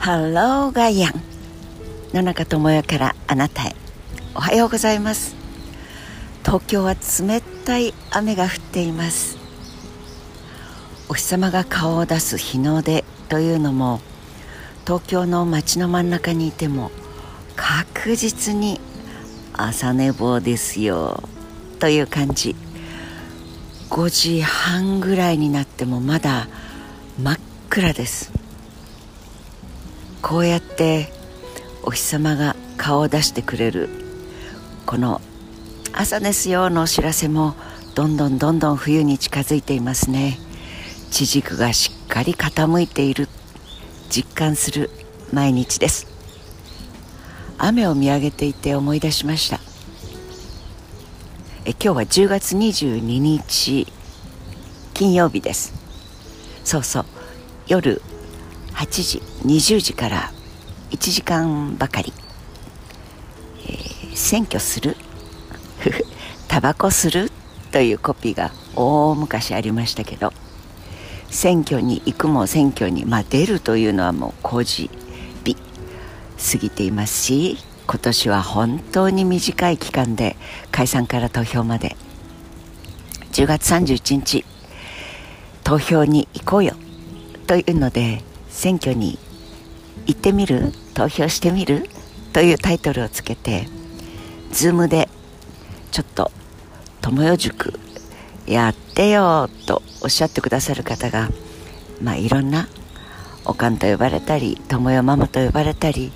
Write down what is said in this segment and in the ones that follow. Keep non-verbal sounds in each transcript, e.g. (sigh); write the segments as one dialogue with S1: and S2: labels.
S1: ハローガイアン野中智代からあなたへ。おはようございます。東京は冷たい雨が降っています。お日様が顔を出す日の出というのも東京の街の真ん中にいても確実に朝寝坊ですよ。という感じ。5時半ぐらいになってもまだ真っ暗です。こうやってお日様が顔を出してくれる。この「朝ですよ」のお知らせもどんどんどんどん冬に近づいていますね。地軸がしっかり傾いている実感する毎日です。雨を見上げていて思い出しました。え今日は10月22日金曜日です。そうそう夜8時20時から1時間ばかり、えー、選挙する。タバコするというコピーが大昔ありましたけど選挙に行くも選挙に、まあ、出るというのはもう公示日過ぎていますし今年は本当に短い期間で解散から投票まで。10月31日投票に行こうよというので選挙に行ってみる投票してみるというタイトルをつけて Zoom でちょっと友よ塾やってよとおっしゃってくださる方がまあいろんなおかんと呼ばれたり友よママと呼ばれたり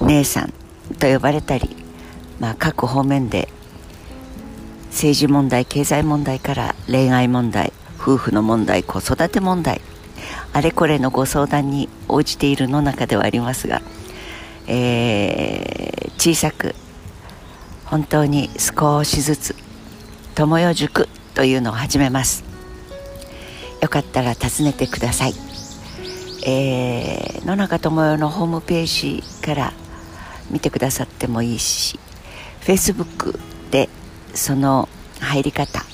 S1: 姉さんと呼ばれたりまあ各方面で政治問題経済問題から恋愛問題夫婦の問題子育て問題あれこれのご相談に応じているの中ではありますが、えー、小さく本当に少しずつ友よ塾というのを始めます。よかったら訪ねてください、えー、野中智代のホームページから見てくださってもいいし Facebook でその入り方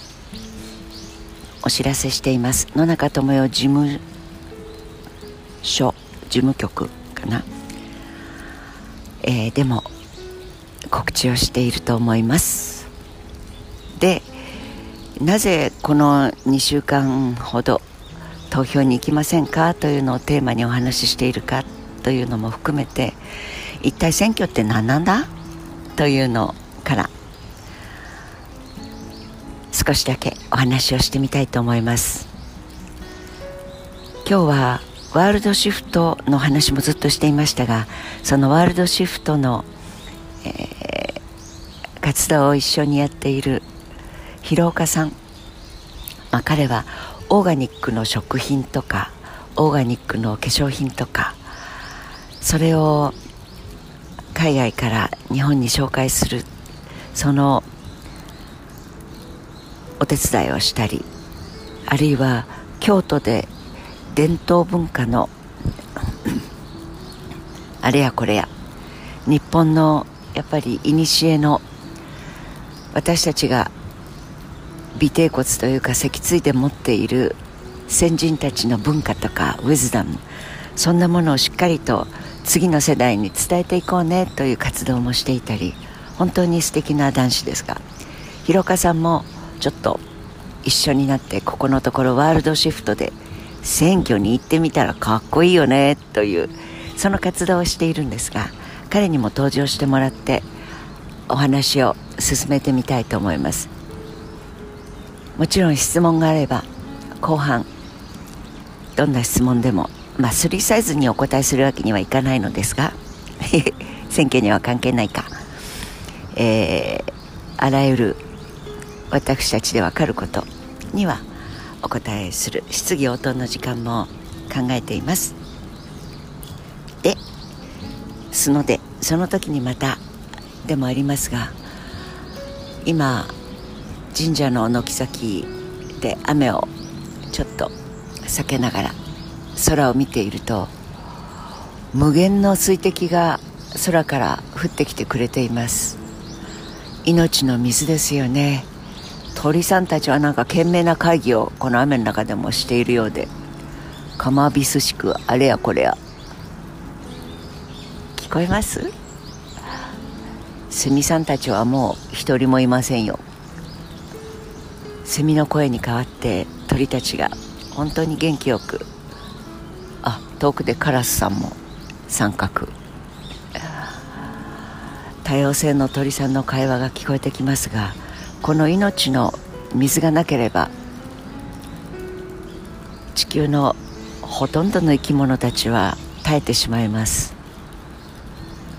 S1: お知らせしています。野中智代事務所事務局かな、えー、でも告知をしていると思います。でなぜこの2週間ほど投票に行きませんか？というのをテーマにお話ししているか？というのも含めて一体選挙って何なんだ？というのから少しだけお話をしてみたいと思います。今日はワールドシフトの話もずっとしていましたがそのワールドシフトの、えー、活動を一緒にやっている広岡さん、まあ、彼はオーガニックの食品とかオーガニックの化粧品とかそれを海外から日本に紹介するそのお手伝いをしたりあるいは京都で伝統文化のあれやこれや日本のやっぱり古の私たちが尾てい骨というか脊椎で持っている先人たちの文化とかウィズダムそんなものをしっかりと次の世代に伝えていこうねという活動もしていたり本当に素敵な男子ですが広岡さんもちょっと一緒になってここのところワールドシフトで選挙に行ってみたらかっこいいよねというその活動をしているんですが彼にも登場してもらってお話を進めてみたいと思います。もちろん質問があれば後半どんな質問でもまあスリーサイズにお答えするわけにはいかないのですが (laughs) 選挙には関係ないか、えー、あらゆる私たちで分かることにはお答えする質疑応答の時間も考えています。ですのでその時にまたでもありますが今神社の軒先で雨をちょっと避けながら空を見ていると無限の水滴が空から降ってきてくれています。命の水ですよね。鳥さんたちはなんか懸命な会議をこの雨の中でもしているようで。かまびすしくあれやこれや。聞こえます？セミさんたちはもう一人もいませんよ。セミの声に代わって鳥たちが本当に元気よく。あ遠くでカラスさんも三角。多様性の鳥さんの会話が聞こえてきますがこの命の水がなければ地球のほとんどの生き物たちは耐えてしまいます。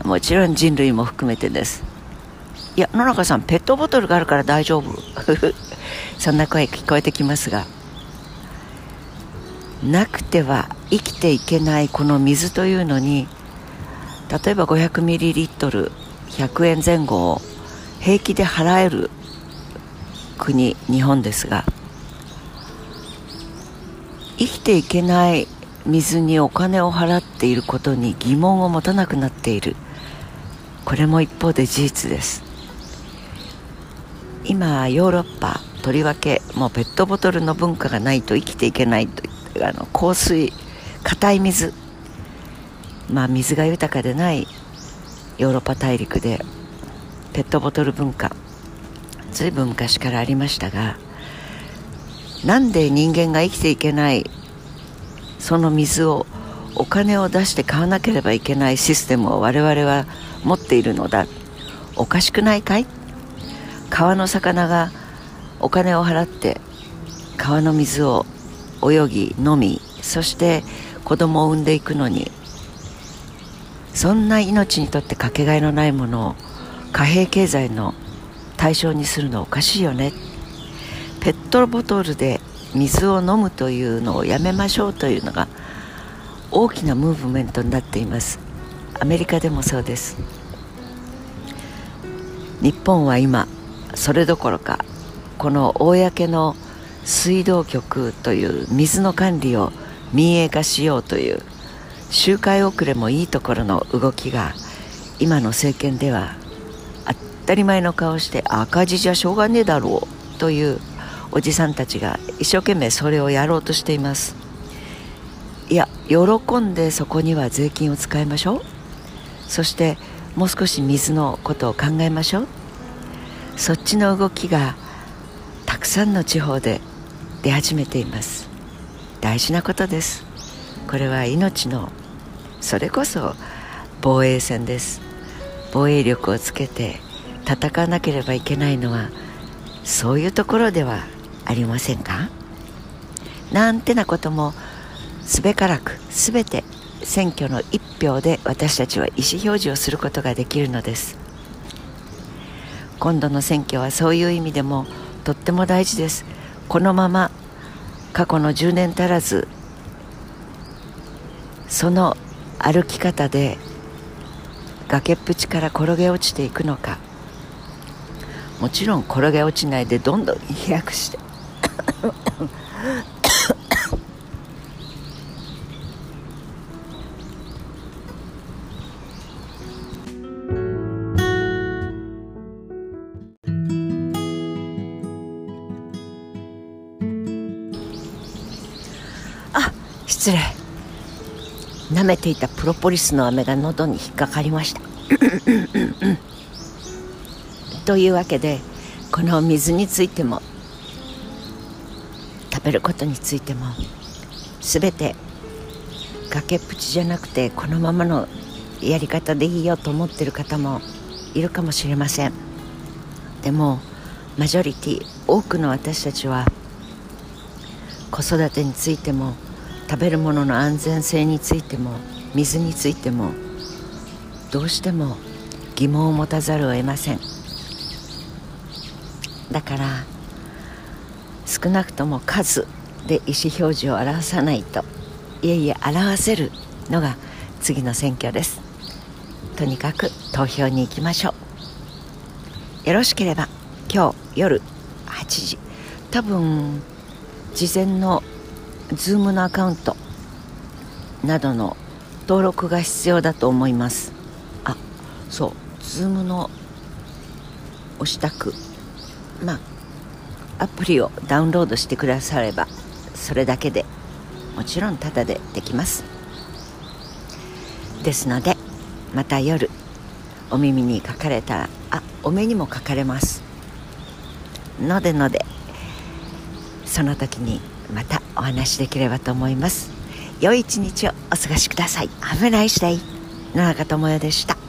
S1: もちろん人類も含めてです。いや野中さんペットボトルがあるから大丈夫？(laughs) そんな声聞こえてきますが。なくては生きていけないこの水というのに例えば 500ml100 円前後を平気で払える国日本ですが生きていけない水にお金を払っていることに疑問を持たなくなっている。これも一方で事実です。今ヨーロッパとりわけもうペットボトルの文化がないと生きていけないとあの香水硬い水。まあ水が豊かでないヨーロッパ大陸でペットボトル文化ずいぶん昔からありましたがなんで人間が生きていけないその水をお金を出して買わなければいけないシステムを我々は持っているのだ。おかしくないかい？川の魚がお金を払って川の水を泳ぎ飲みそして子供を産んでいくのにそんな命にとってかけがえのないものを貨幣経済の対象にするのおかしいよね。ペットボトルで水を飲むというのをやめましょうというのが大きなムーブメントになっています。アメリカでもそうです。日本は今それどころかこの公の水道局という水の管理を民営化しようという周回遅れもいいところの動きが今の政権では当たり前の顔して赤字じゃしょうがねえだろうというおじさんたちが一生懸命それをやろうとしています。いや喜んでそこには税金を使いましょう。そしてもう少し水のことを考えましょう。そっちの動きがたくさんの地方で出始めています。大事なことです。これは命のそれこそ防衛戦です。防衛力をつけて戦わなければいけないのはそういうところではありませんか？なんてなこともすべからくすべて選挙の一票で私たちは意思表示をすることができるのです。今度の選挙はそういう意味でもとっても大事です。このまま過去の10年足らずその歩き方で崖っぷちから転げ落ちていくのか。もちろん転げ落ちないでどんどん飛躍して。あ失礼。舐めていたプロポリスの飴が喉に引っかかりました。というわけでこの水についても食べることについても全て崖っぷちじゃなくてこのままのやり方でいいよと思ってる方もいるかもしれません。でもマジョリティ多くの私たちは子育てについても食べるものの安全性についても水についてもどうしても疑問を持たざるを得ません。だから少なくとも数で意思表示を表さないといえいえ表せるのが次の選挙です。とにかく投票に行きましょう。よろしければ今日夜8時。多分事前の Zoom のアカウントなどの登録が必要だと思います。あそう。Zoom のお支度まあアプリをダウンロードしてくださればそれだけでもちろんタダでできます。ですのでまた夜お耳に書かれたらあお目にも書かれます。のでのでその時にまたお話しできればと思います。良い一日をお過ごしください。Have a nice day 野中智代でした。